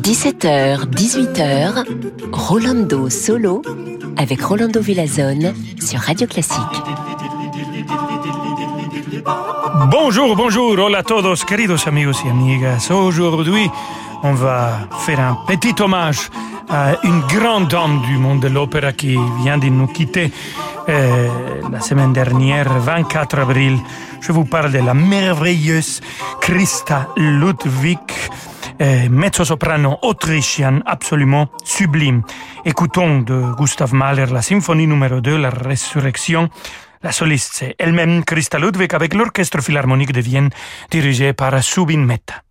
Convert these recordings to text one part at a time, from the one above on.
17h, 18h, Rolando Solo avec Rolando Villazone sur Radio Classique. Bonjour, bonjour, hola a todos, queridos amigos y amigas. Aujourd'hui, on va faire un petit hommage à une grande dame du monde de l'opéra qui vient de nous quitter euh, la semaine dernière, 24 avril. Je vous parle de la merveilleuse Christa Ludwig, euh, mezzo-soprano autrichienne absolument sublime. Écoutons de Gustav Mahler la symphonie numéro 2, La Résurrection. La soliste, elle-même Christa Ludwig avec l'Orchestre Philharmonique de Vienne dirigé par Subin Mehta.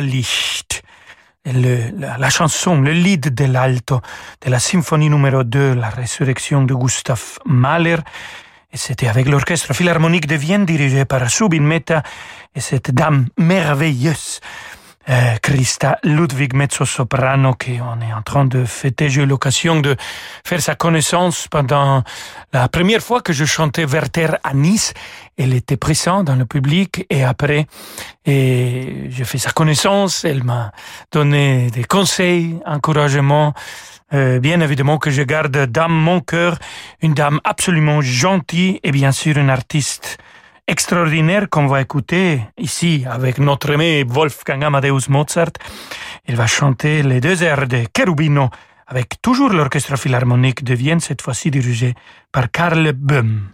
Le, la, chanson, le lead de l'alto de la symphonie numéro 2, La résurrection de Gustav Mahler. Et c'était avec l'orchestre philharmonique de Vienne dirigé par Subin Mehta et cette dame merveilleuse euh, Christa Ludwig mezzo-soprano qu'on est en train de fêter. J'ai eu l'occasion de faire sa connaissance pendant la première fois que je chantais Werther à Nice. Elle était présente dans le public et après, et j'ai fait sa connaissance. Elle m'a donné des conseils, encouragements. Euh, bien évidemment que je garde dans mon cœur une dame absolument gentille et bien sûr une artiste extraordinaire qu'on va écouter ici avec notre aimé Wolfgang Amadeus Mozart. Il va chanter les deux airs de Cherubino avec toujours l'orchestre philharmonique de Vienne, cette fois-ci dirigé par Karl Böhm.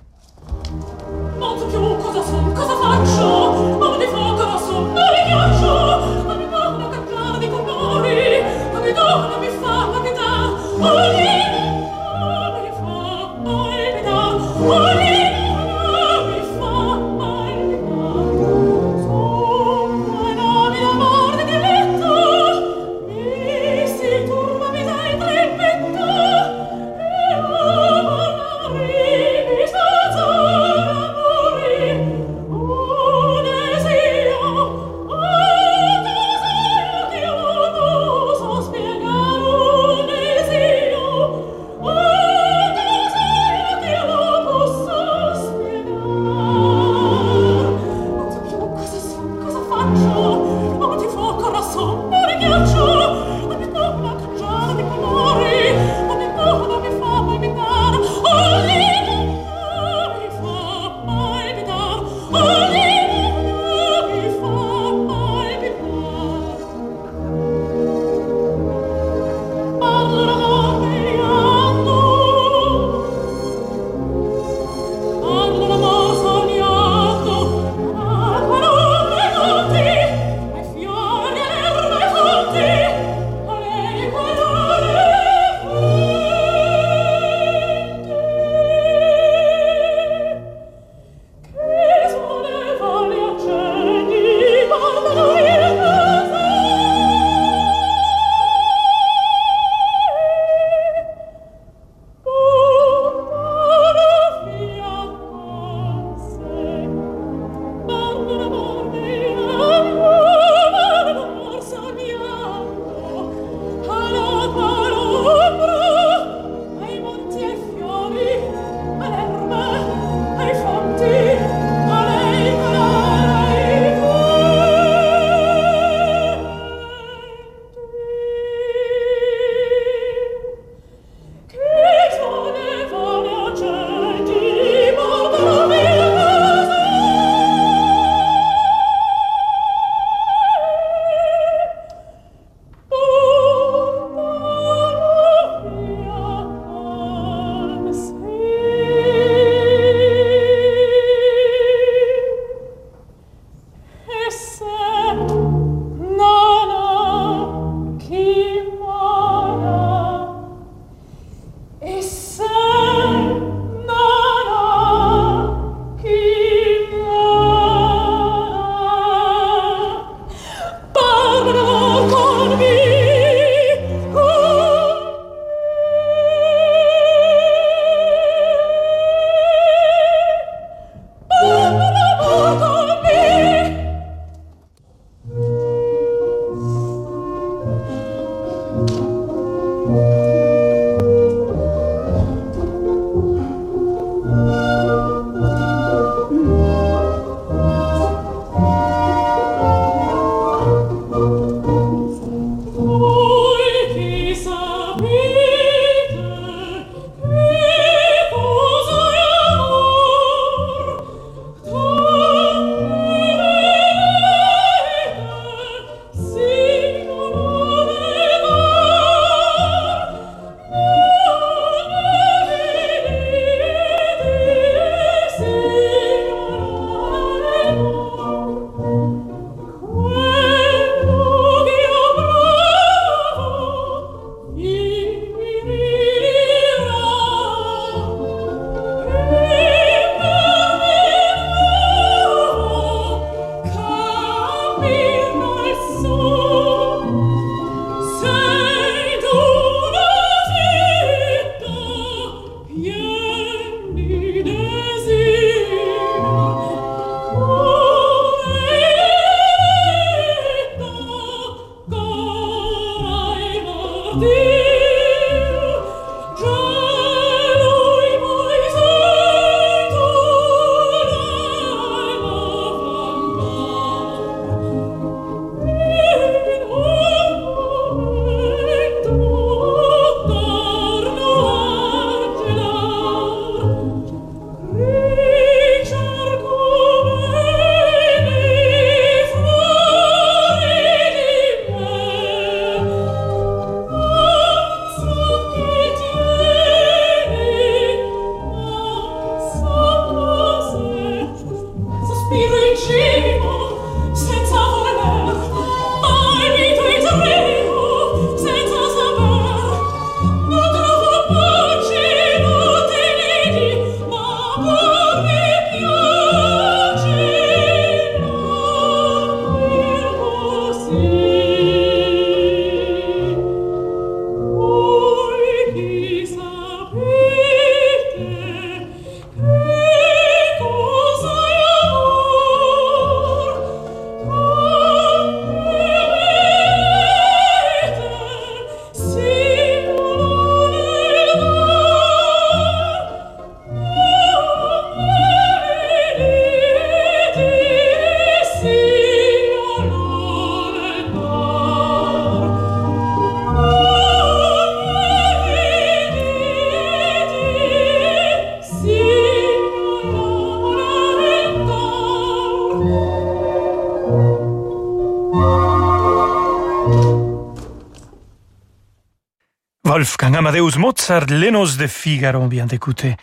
Wolfgang Amadeus Mozart, Lenos de Figaro, on vient d'écouter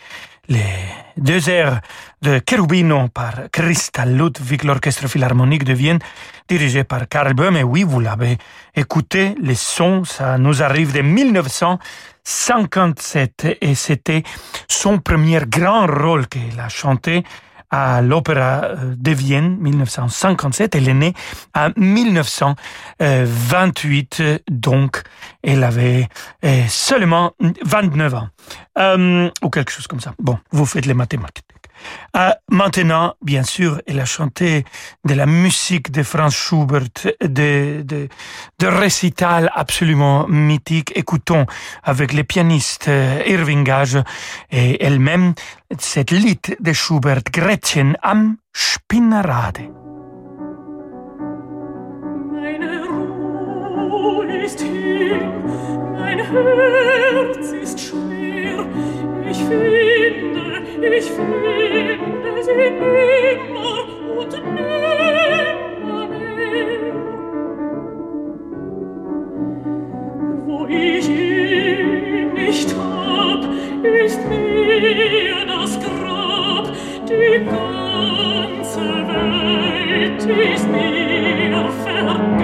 les deux airs de Cherubino par Christa Ludwig, l'orchestre philharmonique de Vienne, dirigé par Karl Böhm. Et oui, vous l'avez écouté, les sons, ça nous arrive de 1957 et c'était son premier grand rôle qu'il a chanté à l'Opéra euh, de Vienne 1957. Elle est née en 1928, donc elle avait euh, seulement 29 ans, euh, ou quelque chose comme ça. Bon, vous faites les mathématiques. Euh, maintenant, bien sûr, elle a chanté de la musique de Franz Schubert, de, de, récitals absolument mythiques. Écoutons avec les pianistes euh, Irving Gage et elle-même cette lied de Schubert, Gretchen am Spinnerade. Meine die ganze Welt ist mir vergelt.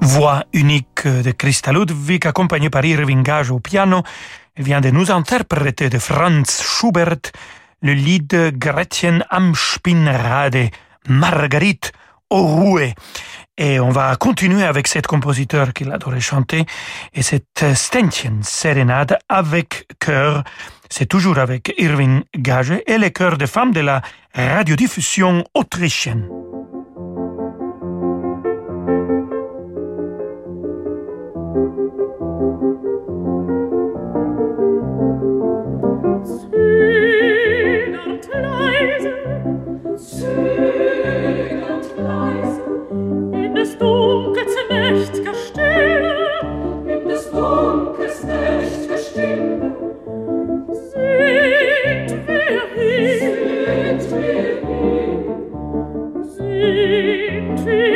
Voix unique de Christa Ludwig, accompagnée par Irving Gage au piano, vient de nous interpréter de Franz Schubert le lied Gretchen am Spinnrade, Marguerite au rouet. Et on va continuer avec cet compositeur qu'il adorait chanter et cette Ständchen sérénade avec chœur. C'est toujours avec Irving Gage et les chœurs de femmes de la radiodiffusion autrichienne.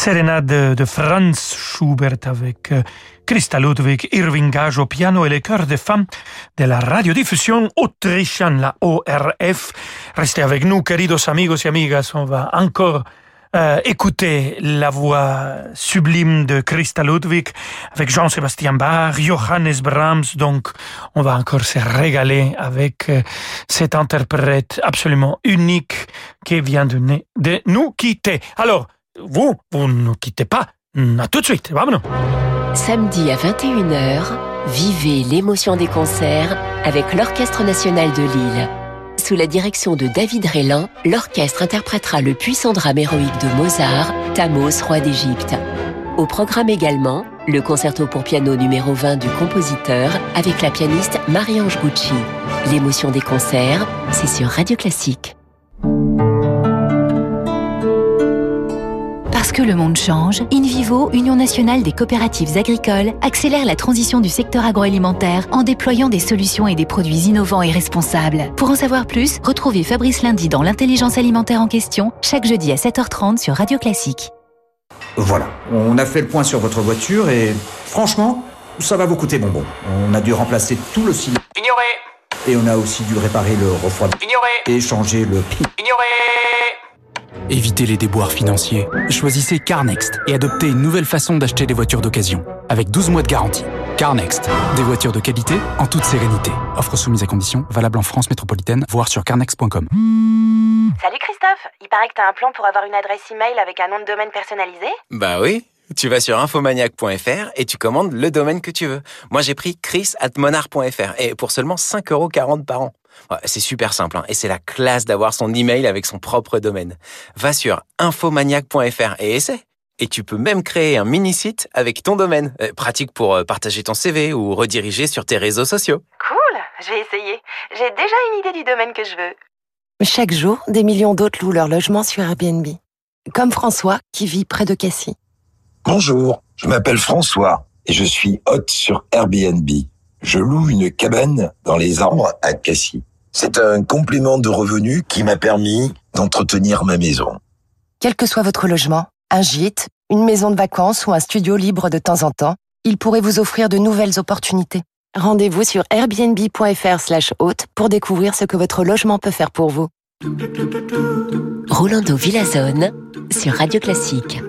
sérénade de Franz Schubert avec euh, Christa Ludwig, Irving Gage au piano et les chœurs de femmes de la radiodiffusion autrichienne, la ORF. Restez avec nous, queridos amigos y amigas. On va encore euh, écouter la voix sublime de Christa Ludwig avec Jean-Sébastien Bach, Johannes Brahms. Donc, on va encore se régaler avec euh, cet interprète absolument unique qui vient de, de nous quitter. Alors, vous, vous ne quittez pas. À tout de suite. Samedi à 21h, vivez l'émotion des concerts avec l'Orchestre national de Lille. Sous la direction de David Rélan, l'orchestre interprétera le puissant drame héroïque de Mozart, Thamos, roi d'Égypte. Au programme également, le concerto pour piano numéro 20 du compositeur avec la pianiste Marie-Ange Gucci. L'émotion des concerts, c'est sur Radio Classique. Parce que le monde change, InVivo, Union nationale des coopératives agricoles, accélère la transition du secteur agroalimentaire en déployant des solutions et des produits innovants et responsables. Pour en savoir plus, retrouvez Fabrice Lundi dans l'intelligence alimentaire en question, chaque jeudi à 7h30 sur Radio Classique. Voilà, on a fait le point sur votre voiture et franchement, ça va vous coûter bonbon. On a dû remplacer tout le cylindre Ignoré et on a aussi dû réparer le refroidissement Ignoré et changer le. Ignoré Évitez les déboires financiers. Choisissez CarNext et adoptez une nouvelle façon d'acheter des voitures d'occasion. Avec 12 mois de garantie. CarNext. Des voitures de qualité en toute sérénité. Offre soumise à conditions, valable en France métropolitaine, voire sur carnext.com. Salut Christophe, il paraît que t'as un plan pour avoir une adresse email avec un nom de domaine personnalisé? Bah oui, tu vas sur infomaniac.fr et tu commandes le domaine que tu veux. Moi j'ai pris chris.monard.fr et pour seulement 5,40€ par an. C'est super simple hein, et c'est la classe d'avoir son email avec son propre domaine. Va sur infomaniac.fr et essaie. Et tu peux même créer un mini-site avec ton domaine. Euh, pratique pour euh, partager ton CV ou rediriger sur tes réseaux sociaux. Cool, je vais essayer. J'ai déjà une idée du domaine que je veux. Chaque jour, des millions d'autres louent leur logement sur Airbnb. Comme François, qui vit près de Cassis. Bonjour, je m'appelle François et je suis hôte sur Airbnb. Je loue une cabane dans les arbres à Cassis. C'est un complément de revenus qui m'a permis d'entretenir ma maison. Quel que soit votre logement, un gîte, une maison de vacances ou un studio libre de temps en temps, il pourrait vous offrir de nouvelles opportunités. Rendez-vous sur airbnb.fr slash hôte pour découvrir ce que votre logement peut faire pour vous. Rolando Villazone sur Radio Classique.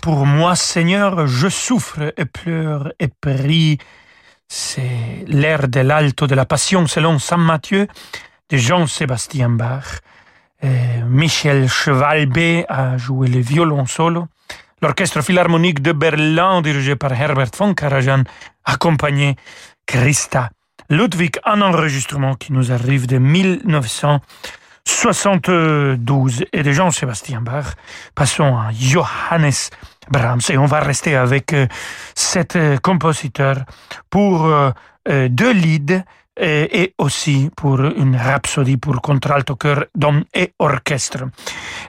Pour moi, Seigneur, je souffre et pleure et prie. C'est l'air de l'alto de la Passion selon Saint Matthieu de Jean-Sébastien Bach. Michel Chevalbé a joué le violon solo. L'orchestre philharmonique de Berlin, dirigé par Herbert von Karajan, accompagné Christa Ludwig, un enregistrement qui nous arrive de 1972 et de Jean-Sébastien Bach. Passons à Johannes Brahms et on va rester avec euh, cet euh, compositeur pour euh, deux leads et aussi pour une rhapsodie pour contralto, chœur, d'homme et orchestre.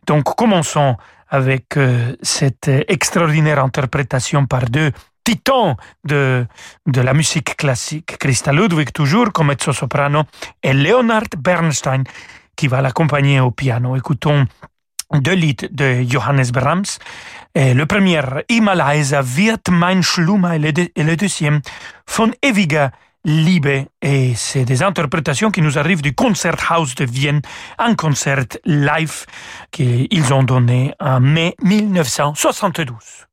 Donc commençons avec cette extraordinaire interprétation par deux titans de, de la musique classique, Christa Ludwig toujours comme mezzo-soprano et Leonard Bernstein qui va l'accompagner au piano. Écoutons deux lieds de Johannes Brahms. Le premier, Himalaya wird mein Schlummer, et le, deuxième, von ewiger Liebe. Et c'est des interprétations qui nous arrivent du Concerthaus de Vienne, un concert live qu'ils ont donné en mai 1972.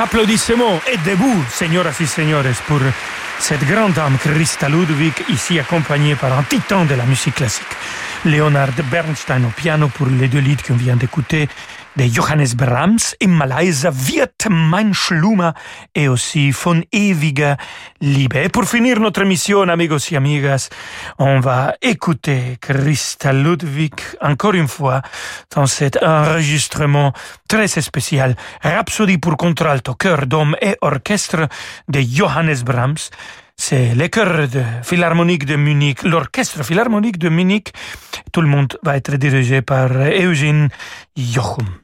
Applaudissements et debout, señoras y señores, pour cette grande dame Christa Ludwig, ici accompagnée par un titan de la musique classique, Leonard Bernstein au piano pour les deux lieds qu'on vient d'écouter, de Johannes Brahms, im Malaysia wird mein Schlummer et aussi von ewiger Liebe. Et pour finir notre émission, amigos y amigas, on va écouter Christa Ludwig encore une fois dans cet enregistrement très spécial, Rhapsodie pour contralto, chœur d'homme et orchestre de Johannes Brahms. C'est le chœur de Philharmonique de Munich, l'orchestre Philharmonique de Munich. Tout le monde va être dirigé par Eugene Jochum.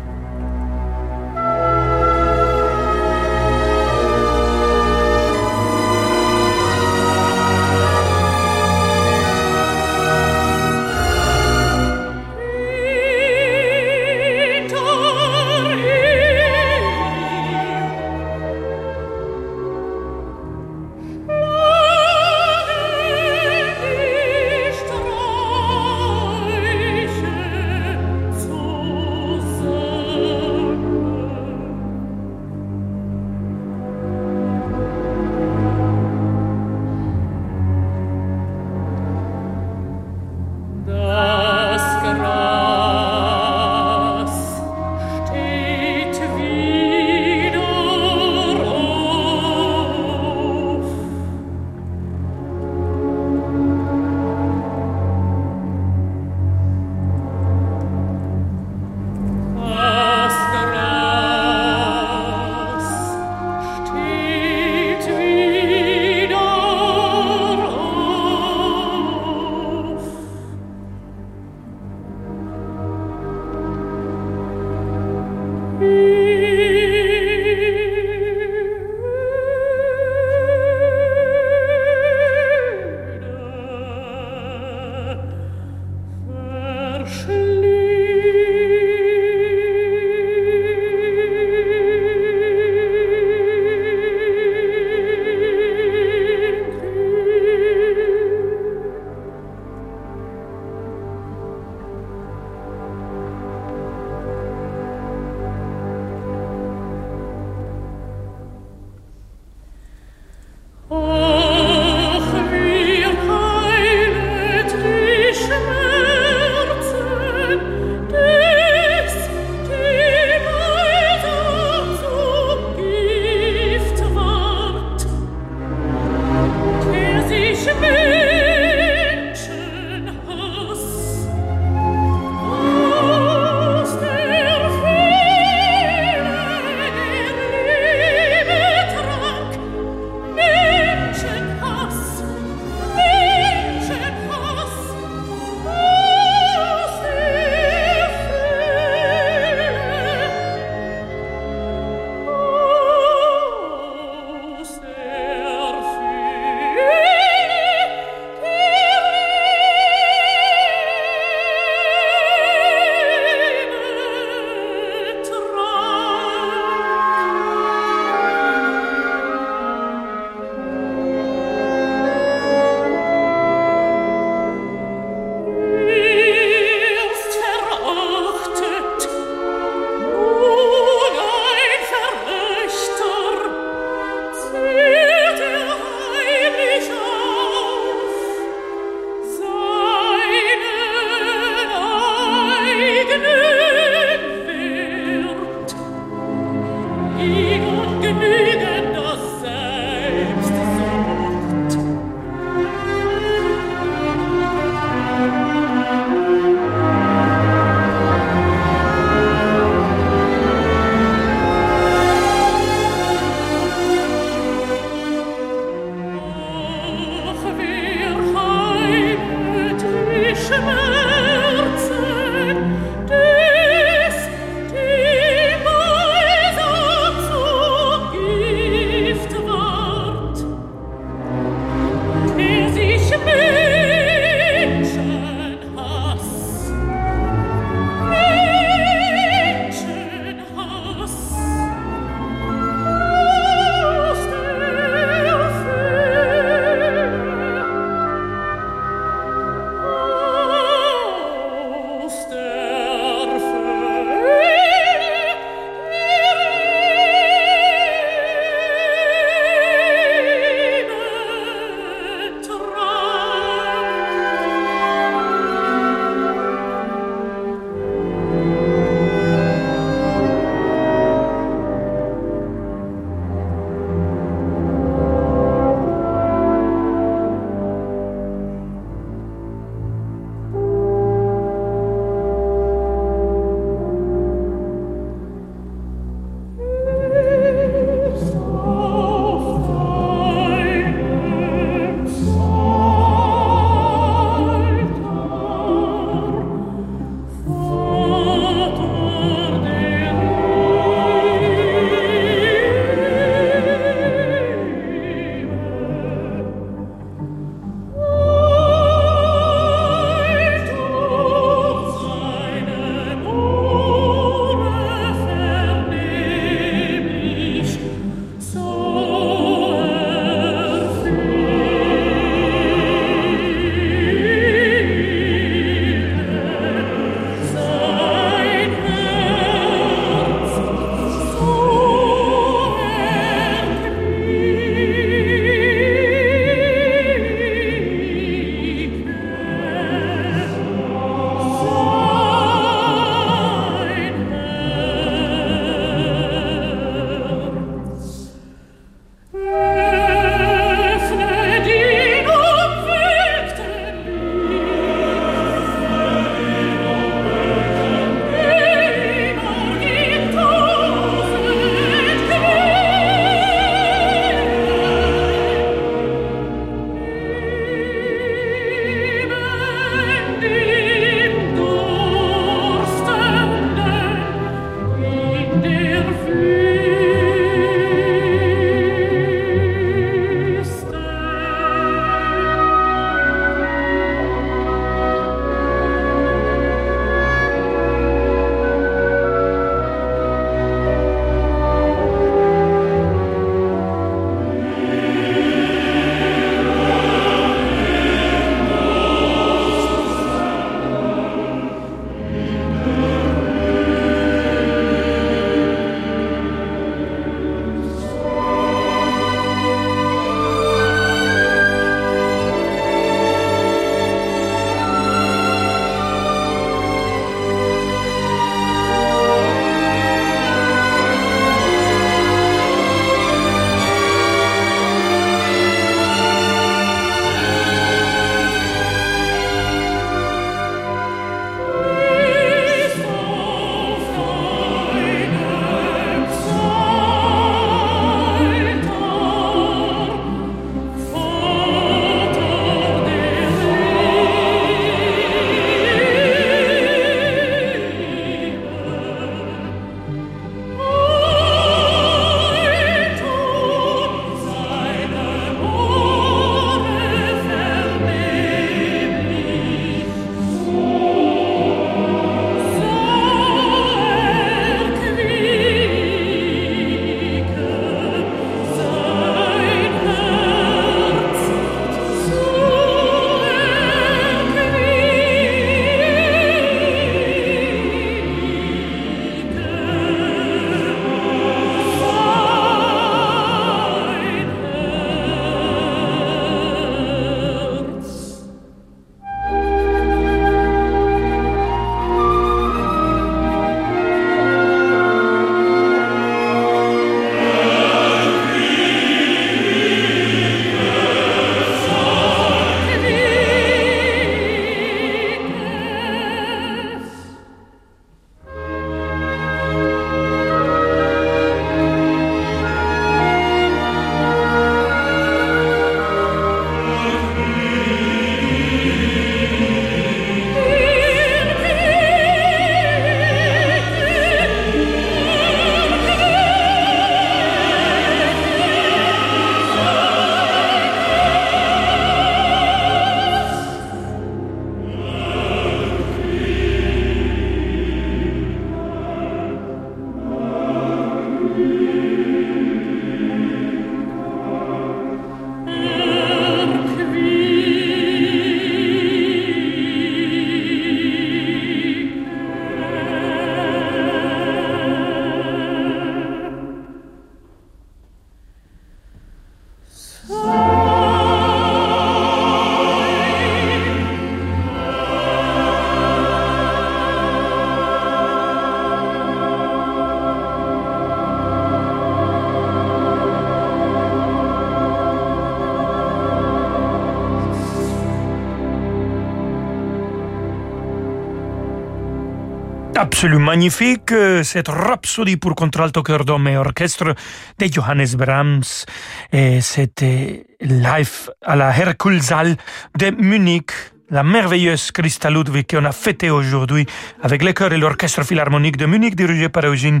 Absolument magnifique, cette rhapsodie pour contralto, cœur d'homme et orchestre de Johannes Brahms. Et c'était live à la Herkulsal de Munich la merveilleuse Christa Ludwig qu'on a fêté aujourd'hui avec le chœur et l'orchestre philharmonique de Munich dirigé par Eugene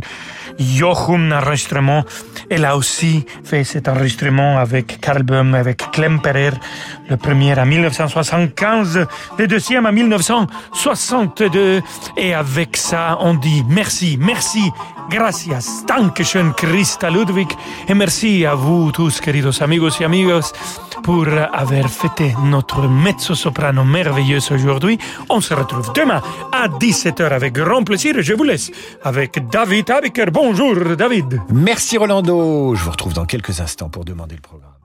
Jochum enregistrement. Elle a aussi fait cet enregistrement avec Karl Böhm, avec Klemperer, le premier en 1975, le deuxième en 1962. Et avec ça, on dit merci, merci, gracias, dankeschön Christa Ludwig. Et merci à vous tous, queridos amigos y amigos, pour avoir fêté notre mezzo-soprano merveilleuse aujourd'hui. On se retrouve demain à 17h avec grand plaisir je vous laisse avec David Abiker. Bonjour David. Merci Rolando. Je vous retrouve dans quelques instants pour demander le programme.